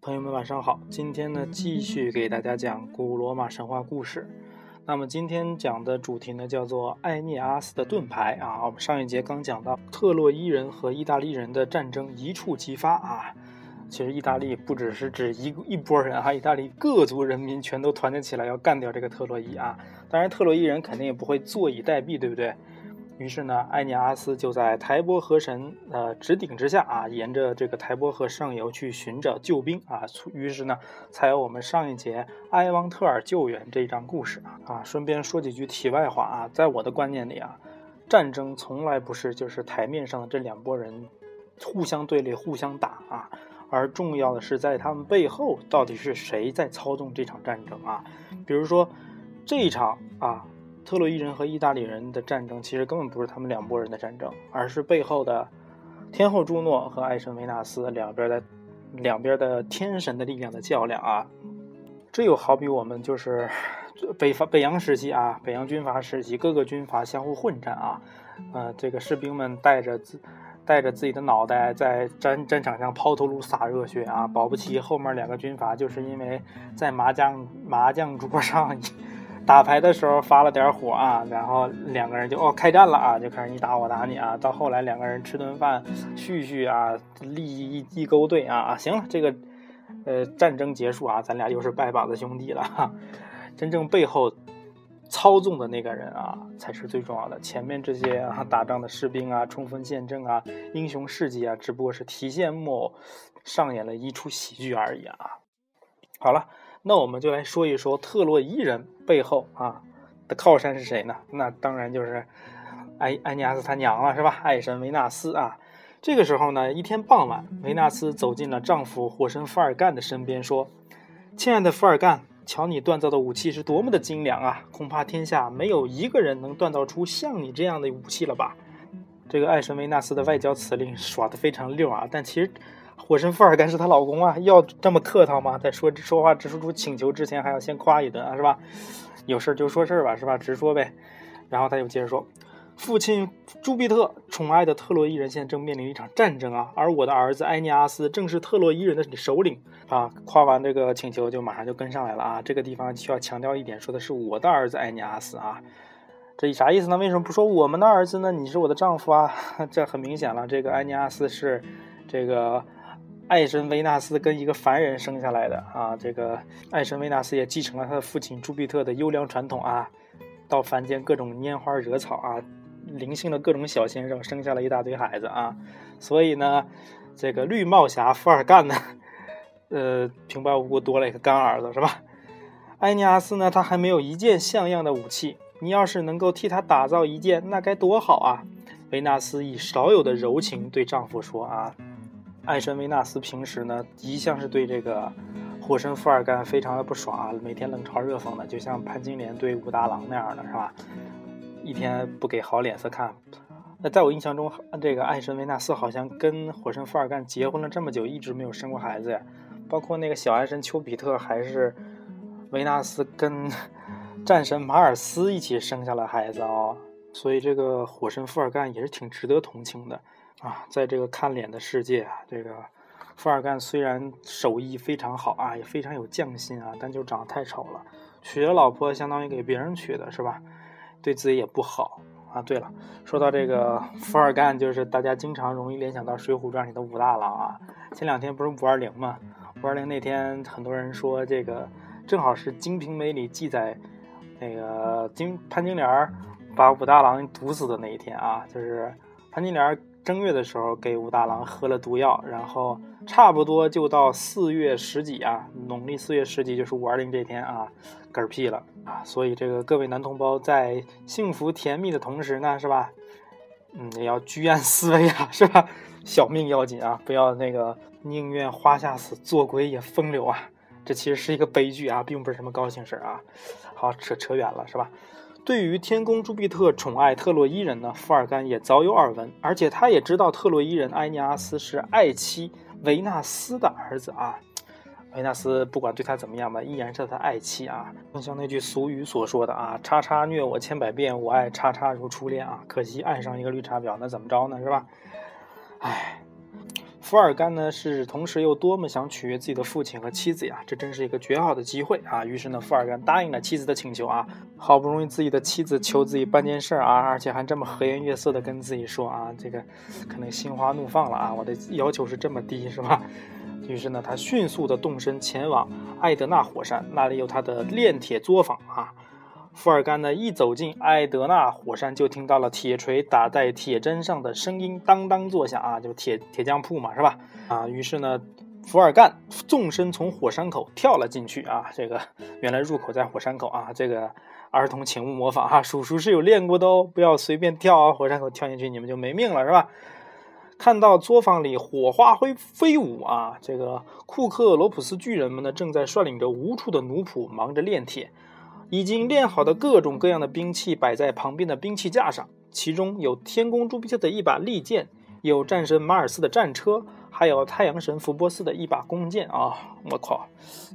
朋友们，晚上好！今天呢，继续给大家讲古罗马神话故事。那么今天讲的主题呢，叫做艾涅阿斯的盾牌啊。我们上一节刚讲到特洛伊人和意大利人的战争一触即发啊。其实意大利不只是指一一波人哈，意大利各族人民全都团结起来要干掉这个特洛伊啊。当然，特洛伊人肯定也不会坐以待毙，对不对？于是呢，艾涅阿斯就在台伯河神呃指顶之下啊，沿着这个台伯河上游去寻找救兵啊。于是呢，才有我们上一节埃汪特尔救援这一章故事啊。啊，顺便说几句题外话啊，在我的观念里啊，战争从来不是就是台面上的这两拨人互相对立、互相打啊，而重要的是在他们背后到底是谁在操纵这场战争啊。比如说这一场啊。特洛伊人和意大利人的战争，其实根本不是他们两拨人的战争，而是背后的天后朱诺和爱神维纳斯两边的两边的天神的力量的较量啊！这又好比我们就是 北伐北洋时期啊，北洋军阀时期，各个军阀相互混战啊，呃，这个士兵们带着自带着自己的脑袋在战战场上抛头颅洒热血啊，保不齐后面两个军阀就是因为在麻将麻将桌上。打牌的时候发了点火啊，然后两个人就哦开战了啊，就开始你打我打你啊，到后来两个人吃顿饭叙叙啊，利益一一勾兑啊啊，行了，这个呃战争结束啊，咱俩又是拜把子兄弟了哈。真正背后操纵的那个人啊，才是最重要的。前面这些啊 打仗的士兵啊，冲锋陷阵啊，英雄事迹啊，只不过是提线木偶上演了一出喜剧而已啊。好了。那我们就来说一说特洛伊人背后啊的靠山是谁呢？那当然就是埃埃尼阿斯他娘了，是吧？爱神维纳斯啊。这个时候呢，一天傍晚，维纳斯走进了丈夫火神福尔干的身边，说：“亲爱的福尔干，瞧你锻造的武器是多么的精良啊！恐怕天下没有一个人能锻造出像你这样的武器了吧？”这个爱神维纳斯的外交辞令耍得非常溜啊，但其实。火神富尔干是她老公啊，要这么客套吗？在说说话、直说出请求之前，还要先夸一顿啊，是吧？有事就说事儿吧，是吧？直说呗。然后他又接着说：“父亲朱庇特宠爱的特洛伊人现在正面临一场战争啊，而我的儿子埃尼阿斯正是特洛伊人的首领啊。”夸完这个请求，就马上就跟上来了啊。这个地方需要强调一点，说的是我的儿子埃尼阿斯啊。这啥意思呢？为什么不说我们的儿子呢？你是我的丈夫啊。这很明显了，这个埃尼阿斯是这个。爱神维纳斯跟一个凡人生下来的啊，这个爱神维纳斯也继承了他的父亲朱庇特的优良传统啊，到凡间各种拈花惹草啊，灵性的各种小先生，生下了一大堆孩子啊，所以呢，这个绿帽侠福尔干呢，呃，平白无故多了一个干儿子是吧？埃尼阿斯呢，他还没有一件像样的武器，你要是能够替他打造一件，那该多好啊！维纳斯以少有的柔情对丈夫说啊。爱神维纳斯平时呢，一向是对这个火神福尔干非常的不爽啊，每天冷嘲热讽的，就像潘金莲对武大郎那样的是吧？一天不给好脸色看。那在我印象中，这个爱神维纳斯好像跟火神福尔干结婚了这么久，一直没有生过孩子呀。包括那个小爱神丘比特，还是维纳斯跟 战神马尔斯一起生下了孩子啊。所以这个火神福尔干也是挺值得同情的。啊，在这个看脸的世界啊，这个富尔干虽然手艺非常好啊，也非常有匠心啊，但就长得太丑了。娶了老婆相当于给别人娶的是吧？对自己也不好啊。对了，说到这个富尔干，就是大家经常容易联想到《水浒传》里的武大郎啊。前两天不是五二零吗？五二零那天，很多人说这个正好是《金瓶梅》里记载那个金潘金莲把武大郎毒死的那一天啊，就是潘金莲。正月的时候给武大郎喝了毒药，然后差不多就到四月十几啊，农历四月十几就是五二零这天啊，嗝屁了啊！所以这个各位男同胞在幸福甜蜜的同时呢，是吧？嗯，也要居安思危啊，是吧？小命要紧啊，不要那个宁愿花下死，做鬼也风流啊！这其实是一个悲剧啊，并不是什么高兴事儿啊。好，扯扯远了，是吧？对于天宫朱庇特宠爱特洛伊人呢，富尔干也早有耳闻，而且他也知道特洛伊人埃尼阿斯是爱妻维纳斯的儿子啊。维纳斯不管对他怎么样吧，依然是他的爱妻啊。就像那句俗语所说的啊，“叉叉虐我千百遍，我爱叉叉如初恋啊。”可惜爱上一个绿茶婊，那怎么着呢？是吧？唉。福尔甘呢，是同时又多么想取悦自己的父亲和妻子呀！这真是一个绝好的机会啊！于是呢，福尔甘答应了妻子的请求啊。好不容易自己的妻子求自己办件事啊，而且还这么和颜悦色的跟自己说啊，这个可能心花怒放了啊！我的要求是这么低，是吧？于是呢，他迅速的动身前往艾德纳火山，那里有他的炼铁作坊啊。福尔甘呢，一走进埃德纳火山，就听到了铁锤打在铁砧上的声音，当当作响啊，就铁铁匠铺嘛，是吧？啊，于是呢，福尔干纵身从火山口跳了进去啊，这个原来入口在火山口啊，这个儿童请勿模仿哈，叔叔是有练过的哦，不要随便跳啊，火山口跳进去你们就没命了，是吧？看到作坊里火花飞飞舞啊，这个库克罗普斯巨人们呢，正在率领着无数的奴仆忙着炼铁。已经炼好的各种各样的兵器摆在旁边的兵器架上，其中有天宫朱庇特的一把利剑，有战神马尔斯的战车，还有太阳神福波斯的一把弓箭啊！我靠，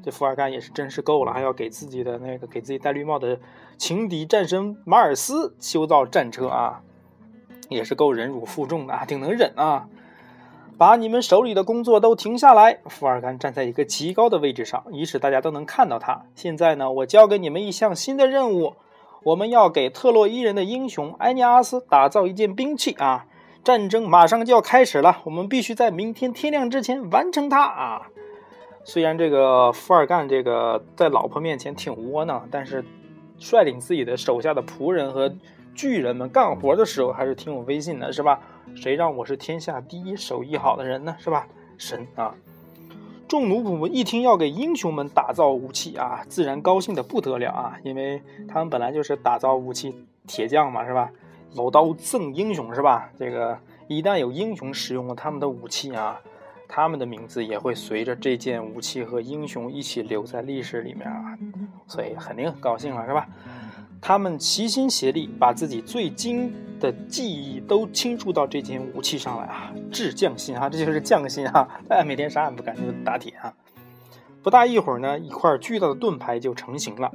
这福尔甘也是真是够了，还要给自己的那个给自己戴绿帽的情敌战神马尔斯修造战车啊，也是够忍辱负重的，挺能忍啊！把你们手里的工作都停下来。福尔甘站在一个极高的位置上，以使大家都能看到他。现在呢，我交给你们一项新的任务，我们要给特洛伊人的英雄埃尼阿斯打造一件兵器啊！战争马上就要开始了，我们必须在明天天亮之前完成它啊！虽然这个福尔干这个在老婆面前挺窝囊，但是率领自己的手下的仆人和巨人们干活的时候还是挺有威信的，是吧？谁让我是天下第一手艺好的人呢？是吧？神啊！众奴仆们一听要给英雄们打造武器啊，自然高兴的不得了啊，因为他们本来就是打造武器铁匠嘛，是吧？有刀赠英雄，是吧？这个一旦有英雄使用了他们的武器啊，他们的名字也会随着这件武器和英雄一起留在历史里面啊，所以肯定很高兴了，是吧？他们齐心协力，把自己最精的技艺都倾注到这件武器上来啊！制匠心啊，这就是匠心啊！哎，每天啥也不干就打铁啊！不大一会儿呢，一块巨大的盾牌就成型了。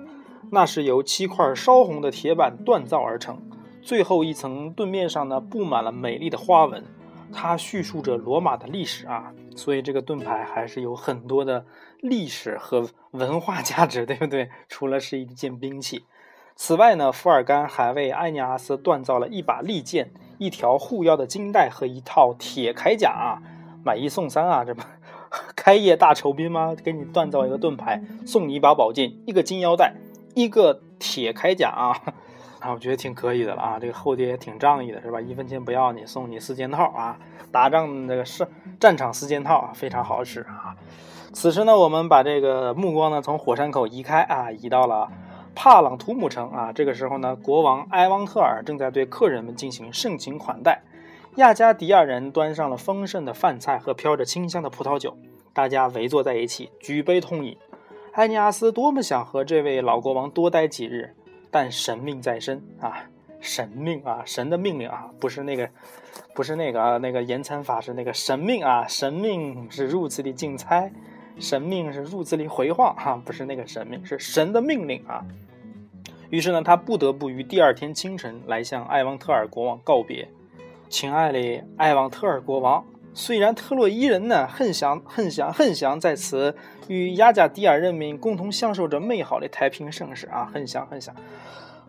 那是由七块烧红的铁板锻造而成，最后一层盾面上呢布满了美丽的花纹。它叙述着罗马的历史啊，所以这个盾牌还是有很多的历史和文化价值，对不对？除了是一件兵器。此外呢，福尔甘还为艾尼阿斯锻造了一把利剑、一条护腰的金带和一套铁铠甲啊，买一送三啊，这不开业大酬宾吗？给你锻造一个盾牌，送你一把宝剑、一个金腰带、一个铁铠甲啊，啊，我觉得挺可以的了啊，这个后爹也挺仗义的，是吧？一分钱不要你，送你四件套啊，打仗那个是战场四件套啊，非常好使啊。此时呢，我们把这个目光呢从火山口移开啊，移到了。帕朗图姆城啊，这个时候呢，国王埃旺特尔正在对客人们进行盛情款待。亚加迪亚人端上了丰盛的饭菜和飘着清香的葡萄酒，大家围坐在一起，举杯痛饮。埃尼阿斯多么想和这位老国王多待几日，但神命在身啊，神命啊，神的命令啊，不是那个，不是那个啊，那个延参法师那个神命啊，神命是如此的精彩。神命是入字里回话哈，不是那个神命，是神的命令啊。于是呢，他不得不于第二天清晨来向艾旺特尔国王告别。亲爱的艾旺特尔国王，虽然特洛伊人呢很想很想很想在此与雅加迪亚人民共同享受着美好的太平盛世啊，很想很想，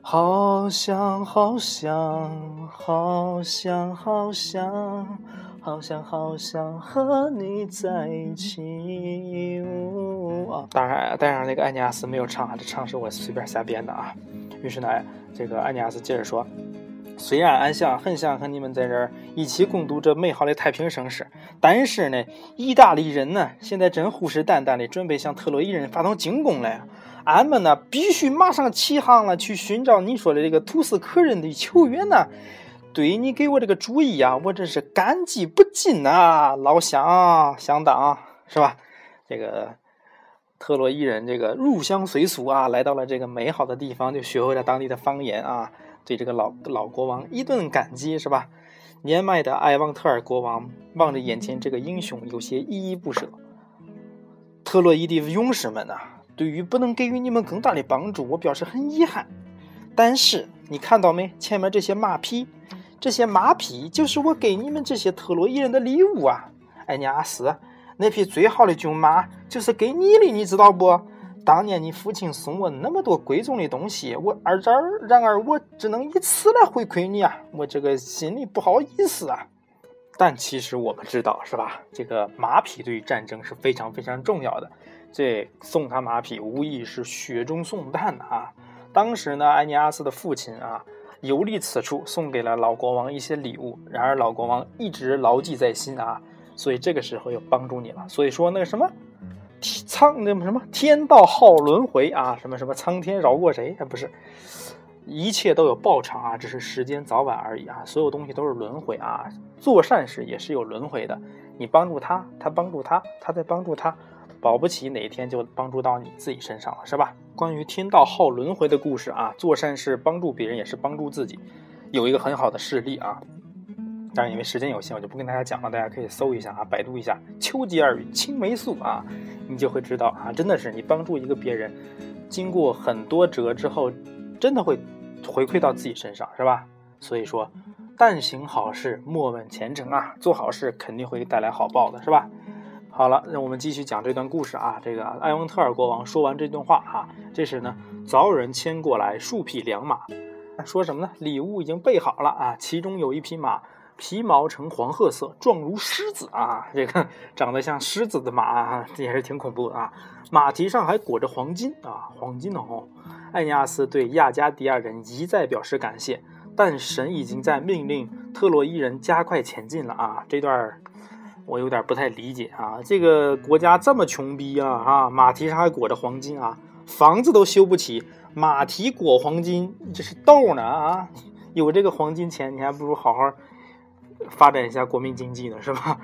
好想好想好想好想。好想好想和你在一起。啊，当然，当然，那个安尼亚斯没有唱啊，这唱是我随便瞎编的啊。于是呢，这个安尼亚斯接着说：“虽然俺想很想和你们在这儿一起共度这美好的太平盛世，但是呢，意大利人呢现在正虎视眈眈的准备向特洛伊人发动进攻了。俺们呢必须马上起航了，去寻找你说的这个图斯克人的球员呢。”对你给我这个主意啊，我真是感激不尽呐，老乡乡党是吧？这个特洛伊人这个入乡随俗啊，来到了这个美好的地方，就学会了当地的方言啊，对这个老老国王一顿感激是吧？年迈的埃旺特尔国王望着眼前这个英雄，有些依依不舍。特洛伊的勇士们呐，对于不能给予你们更大的帮助，我表示很遗憾。但是你看到没？前面这些马匹，这些马匹就是我给你们这些特洛伊人的礼物啊！埃尼阿斯，那匹最好的骏马就是给你的，你知道不？当年你父亲送我那么多贵重的东西，我而这儿，然而我只能以此来回馈你啊！我这个心里不好意思啊。但其实我们知道，是吧？这个马匹对于战争是非常非常重要的。这送他马匹，无疑是雪中送炭啊！当时呢，埃尼阿斯的父亲啊，游历此处，送给了老国王一些礼物。然而老国王一直牢记在心啊，所以这个时候又帮助你了。所以说那个什么。苍那什么天道好轮回啊，什么什么苍天饶过谁？不是，一切都有报偿啊，只是时间早晚而已啊。所有东西都是轮回啊，做善事也是有轮回的。你帮助他，他帮助他，他在帮助他，保不齐哪一天就帮助到你自己身上了，是吧？关于天道好轮回的故事啊，做善事帮助别人也是帮助自己，有一个很好的事例啊。但是因为时间有限，我就不跟大家讲了。大家可以搜一下啊，百度一下“丘吉尔与青霉素”啊，你就会知道啊，真的是你帮助一个别人，经过很多折之后，真的会回馈到自己身上，是吧？所以说，但行好事，莫问前程啊，做好事肯定会带来好报的，是吧？好了，那我们继续讲这段故事啊。这个埃翁特尔国王说完这段话啊，这时呢，早有人牵过来数匹良马，说什么呢？礼物已经备好了啊，其中有一匹马。皮毛呈黄褐色，状如狮子啊！这个长得像狮子的马，这也是挺恐怖的啊。马蹄上还裹着黄金啊，黄金哦。艾尼阿斯对亚加迪亚人一再表示感谢，但神已经在命令特洛伊人加快前进了啊。这段我有点不太理解啊。这个国家这么穷逼啊啊！马蹄上还裹着黄金啊，房子都修不起，马蹄裹黄金，这是逗呢啊！有这个黄金钱，你还不如好好。发展一下国民经济呢，是吧？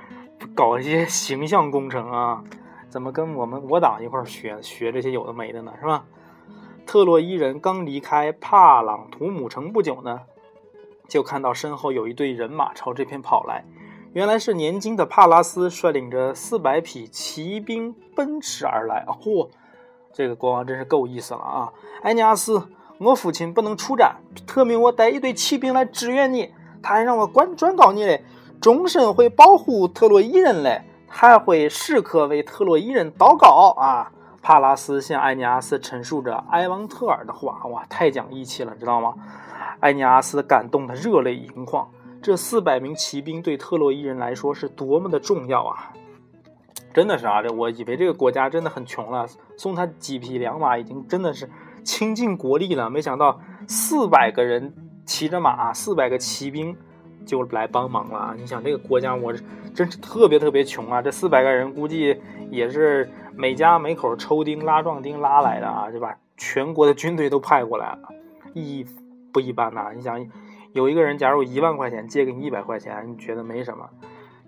搞一些形象工程啊，怎么跟我们我党一块学学这些有的没的呢，是吧？特洛伊人刚离开帕朗图姆城不久呢，就看到身后有一队人马朝这边跑来，原来是年轻的帕拉斯率领着四百匹骑兵奔驰而来。嚯，这个国王真是够意思了啊！埃尼阿斯，我父亲不能出战，特命我带一队骑兵来支援你。他还让我管转告你嘞，终身会保护特洛伊人嘞，还会时刻为特洛伊人祷告啊！帕拉斯向埃尼阿斯陈述着埃王特尔的话，哇，太讲义气了，知道吗？埃尼阿斯感动的热泪盈眶。这四百名骑兵对特洛伊人来说是多么的重要啊！真的是啊，这我以为这个国家真的很穷了，送他几匹良马已经真的是倾尽国力了，没想到四百个人。骑着马，四百个骑兵就来帮忙了啊。你想，这个国家我真是特别特别穷啊！这四百个人估计也是每家每口抽丁拉壮丁拉来的啊，就把全国的军队都派过来了，意义不一般呐。你想，有一个人假如一万块钱借给你一百块钱，你觉得没什么；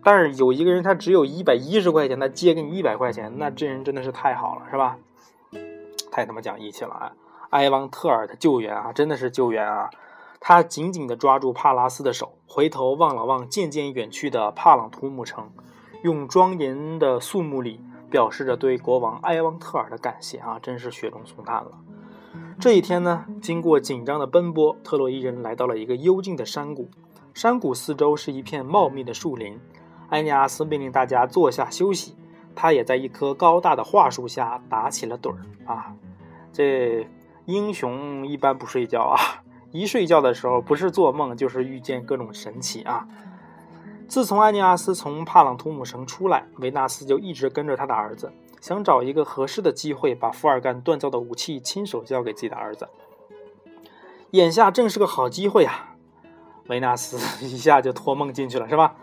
但是有一个人他只有一百一十块钱，他借给你一百块钱，那这人真的是太好了，是吧？太他妈讲义气了啊！埃王特尔的救援啊，真的是救援啊！他紧紧地抓住帕拉斯的手，回头望了望渐渐远去的帕朗图姆城，用庄严的肃穆礼表示着对国王埃旺特尔的感谢啊！真是雪中送炭了。这一天呢，经过紧张的奔波，特洛伊人来到了一个幽静的山谷，山谷四周是一片茂密的树林。埃尼阿斯命令大家坐下休息，他也在一棵高大的桦树下打起了盹儿啊！这英雄一般不睡觉啊！一睡觉的时候，不是做梦就是遇见各种神奇啊！自从安尼阿斯从帕朗图姆城出来，维纳斯就一直跟着他的儿子，想找一个合适的机会把福尔干锻造的武器亲手交给自己的儿子。眼下正是个好机会啊！维纳斯 一下就托梦进去了，是吧？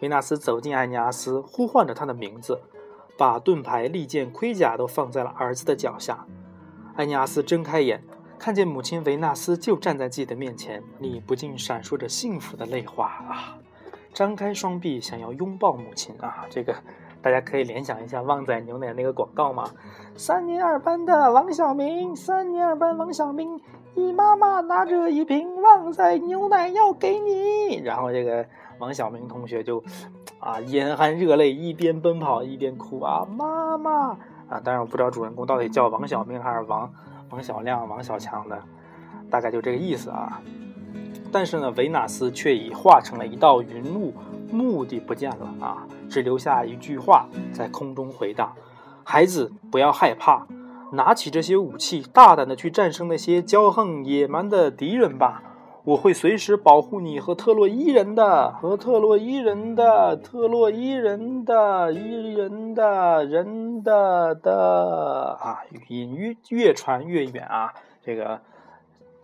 维纳斯走进艾尼阿斯，呼唤着他的名字，把盾牌、利剑、盔甲都放在了儿子的脚下。艾尼阿斯睁开眼。看见母亲维纳斯就站在自己的面前，你不禁闪烁着幸福的泪花啊！张开双臂想要拥抱母亲啊！这个大家可以联想一下旺仔牛奶那个广告吗？三年二班的王小明，三年二班王小明，你妈妈拿着一瓶旺仔牛奶要给你，然后这个王小明同学就啊眼含热泪，一边奔跑一边哭啊！妈妈，啊，当然我不知道主人公到底叫王小明还是王王小亮、王小强的，大概就这个意思啊。但是呢，维纳斯却已化成了一道云雾，目的不见了啊，只留下一句话在空中回荡：“孩子，不要害怕，拿起这些武器，大胆的去战胜那些骄横野蛮的敌人吧。我会随时保护你和特洛伊人的，和特洛伊人的，特洛伊人的，伊人的，人的的啊！音越越传越远啊，这个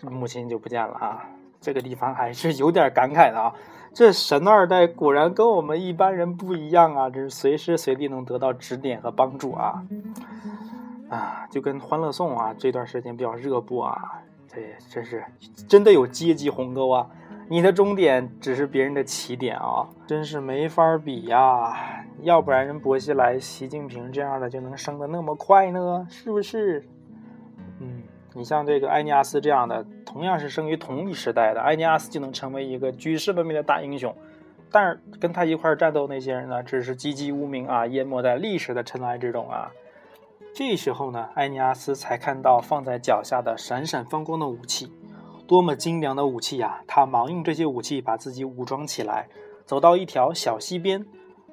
母亲就不见了啊。”这个地方还是有点感慨的啊！这神二代果然跟我们一般人不一样啊，这是随时随地能得到指点和帮助啊！啊，就跟《欢乐颂》啊这段时间比较热播啊，这真是真的有阶级鸿沟啊！你的终点只是别人的起点啊，真是没法比呀！要不然人薄熙来、习近平这样的就能升得那么快呢？是不是？你像这个埃尼阿斯这样的，同样是生于同一时代的，埃尼阿斯就能成为一个举世闻名的大英雄。但是跟他一块战斗那些人呢，只是籍籍无名啊，淹没在历史的尘埃之中啊。这时候呢，埃尼阿斯才看到放在脚下的闪闪发光的武器，多么精良的武器呀！他忙用这些武器把自己武装起来，走到一条小溪边，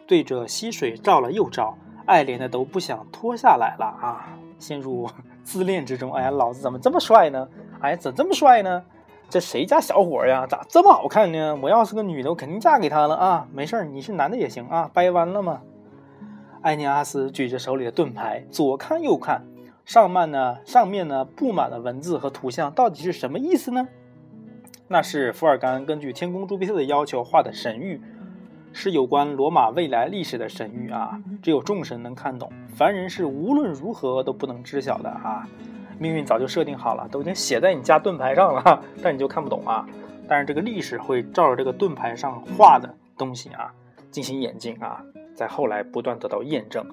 对着溪水照了又照，爱怜的都不想脱下来了啊，陷入。自恋之中，哎呀，老子怎么这么帅呢？哎，怎这么帅呢？这谁家小伙呀？咋这么好看呢？我要是个女的，我肯定嫁给他了啊！没事儿，你是男的也行啊，掰弯了吗？艾尼阿斯举着手里的盾牌，左看右看，上面呢，上面呢布满了文字和图像，到底是什么意思呢？那是福尔甘根据天宫朱庇特的要求画的神谕。是有关罗马未来历史的神谕啊，只有众神能看懂，凡人是无论如何都不能知晓的啊。命运早就设定好了，都已经写在你家盾牌上了，但你就看不懂啊。但是这个历史会照着这个盾牌上画的东西啊进行演进啊，在后来不断得到验证。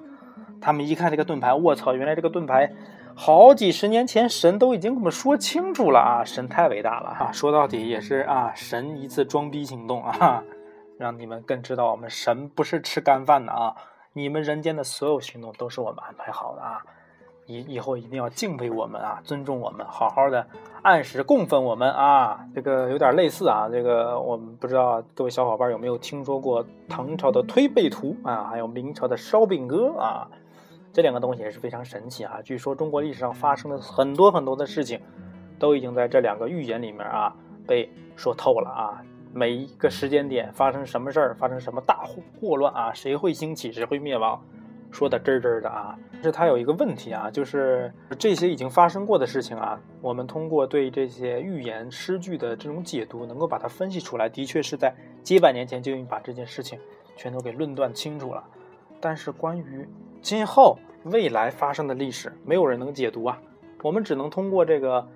他们一看这个盾牌，我操，原来这个盾牌好几十年前神都已经给我们说清楚了啊，神太伟大了啊！说到底也是啊，神一次装逼行动啊。让你们更知道我们神不是吃干饭的啊！你们人间的所有行动都是我们安排好的啊！以以后一定要敬佩我们啊，尊重我们，好好的按时供奉我们啊！这个有点类似啊，这个我们不知道各位小伙伴有没有听说过唐朝的推背图啊，还有明朝的烧饼歌啊，这两个东西也是非常神奇啊！据说中国历史上发生的很多很多的事情，都已经在这两个预言里面啊被说透了啊！每一个时间点发生什么事儿，发生什么大祸祸乱啊？谁会兴起，谁会灭亡？说的真真的啊！但是它有一个问题啊，就是这些已经发生过的事情啊，我们通过对这些预言诗句的这种解读，能够把它分析出来，的确是在几百年前就已经把这件事情全都给论断清楚了。但是关于今后未来发生的历史，没有人能解读啊，我们只能通过这个。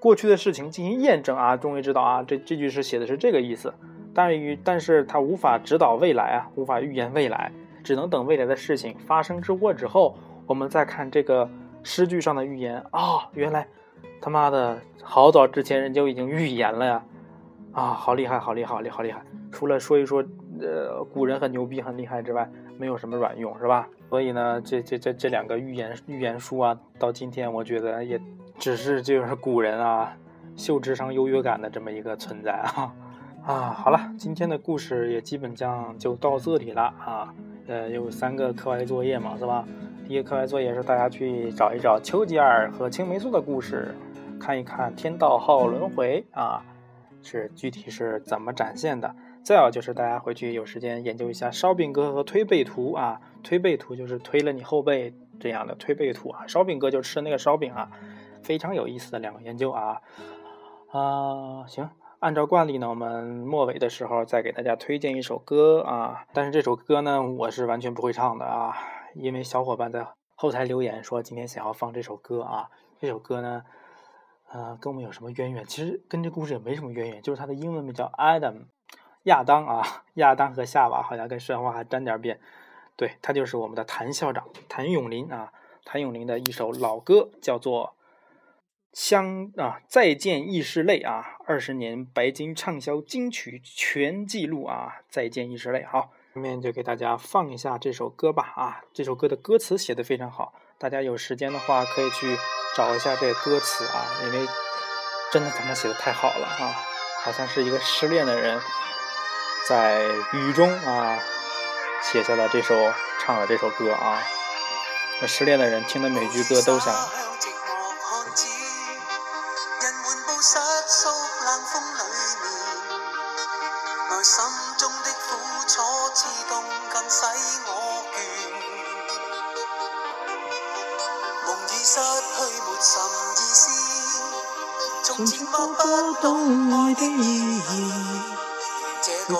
过去的事情进行验证啊，终于知道啊，这这句诗写的是这个意思。但于，但是他无法指导未来啊，无法预言未来，只能等未来的事情发生之过之后，我们再看这个诗句上的预言啊，原来他妈的好早之前人就已经预言了呀！啊，好厉害，好厉害，好厉害，好厉害！除了说一说，呃，古人很牛逼、很厉害之外，没有什么卵用，是吧？所以呢，这这这这两个预言预言书啊，到今天我觉得也。只是就是古人啊，秀智商优越感的这么一个存在啊 啊！好了，今天的故事也基本上就到这里了啊。呃，有三个课外作业嘛，是吧？第一个课外作业是大家去找一找丘吉尔和青霉素的故事，看一看天道好轮回啊，是具体是怎么展现的。再有就是大家回去有时间研究一下烧饼哥和推背图啊，推背图就是推了你后背这样的推背图啊，烧饼哥就吃那个烧饼啊。非常有意思的两个研究啊啊，行，按照惯例呢，我们末尾的时候再给大家推荐一首歌啊，但是这首歌呢，我是完全不会唱的啊，因为小伙伴在后台留言说今天想要放这首歌啊，这首歌呢，呃，跟我们有什么渊源？其实跟这故事也没什么渊源，就是它的英文名叫 Adam，亚当啊，亚当和夏娃好像跟神话还沾点边，对他就是我们的谭校长谭咏麟啊，谭咏麟的一首老歌叫做。相啊，再见亦是泪啊！二十年白金畅销金曲全记录啊！再见亦是泪。好，下面就给大家放一下这首歌吧啊！这首歌的歌词写的非常好，大。家有时间的话可以去找一下这歌词啊，因为真的他妈写的太好了啊，好像是一个失恋的人在雨中啊写下了这首唱了这首歌啊，那失恋的人听的每句歌都想。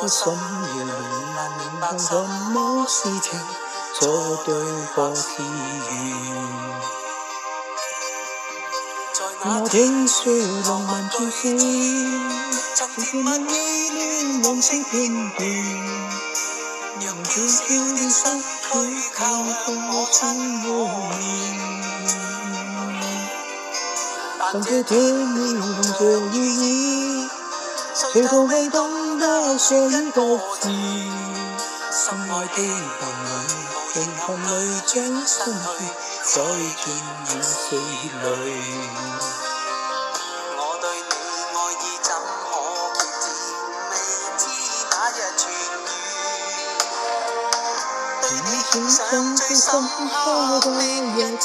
这个心越难明白什么是情，错对或是缘。在那天说浪漫最先，曾甜蜜依恋往昔片段，让悄悄地失去靠近我亲和但这甜蜜动着意义，谁都未懂得说一个字。心爱的伴侣，平衡里将心去，再转眼死里。我对你爱意怎可决绝？未知哪日痊愈。对你献上最深刻的一次。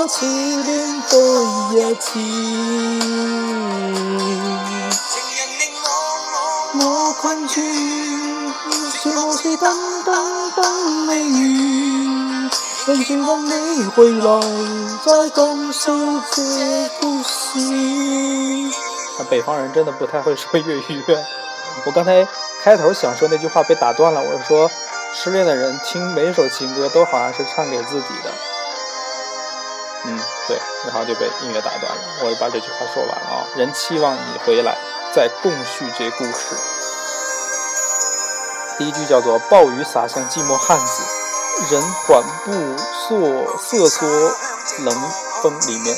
多次恋多一次，我困住，说我是等等等你完，仍期望你回来，再讲述这故事。那北方人真的不太会说粤语。我刚才开头想说那句话被打断了，我说失恋的人听每首情歌都好像是唱给自己的。嗯，对，然后就被音乐打断了。我把这句话说完了啊，人期望你回来，再共叙这故事。第一句叫做“暴雨洒向寂寞汉子，人缓步瑟瑟缩冷风里面。”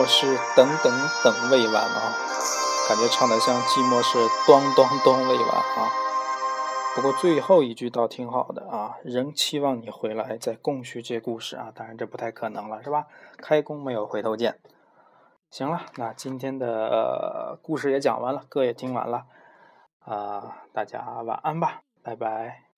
寞是等等等未完啊，感觉唱的像寂寞是咚咚咚未完啊。不过最后一句倒挺好的啊，仍期望你回来再共叙这故事啊。当然这不太可能了，是吧？开弓没有回头箭。行了，那今天的故事也讲完了，歌也听完了啊，大家晚安吧，拜拜。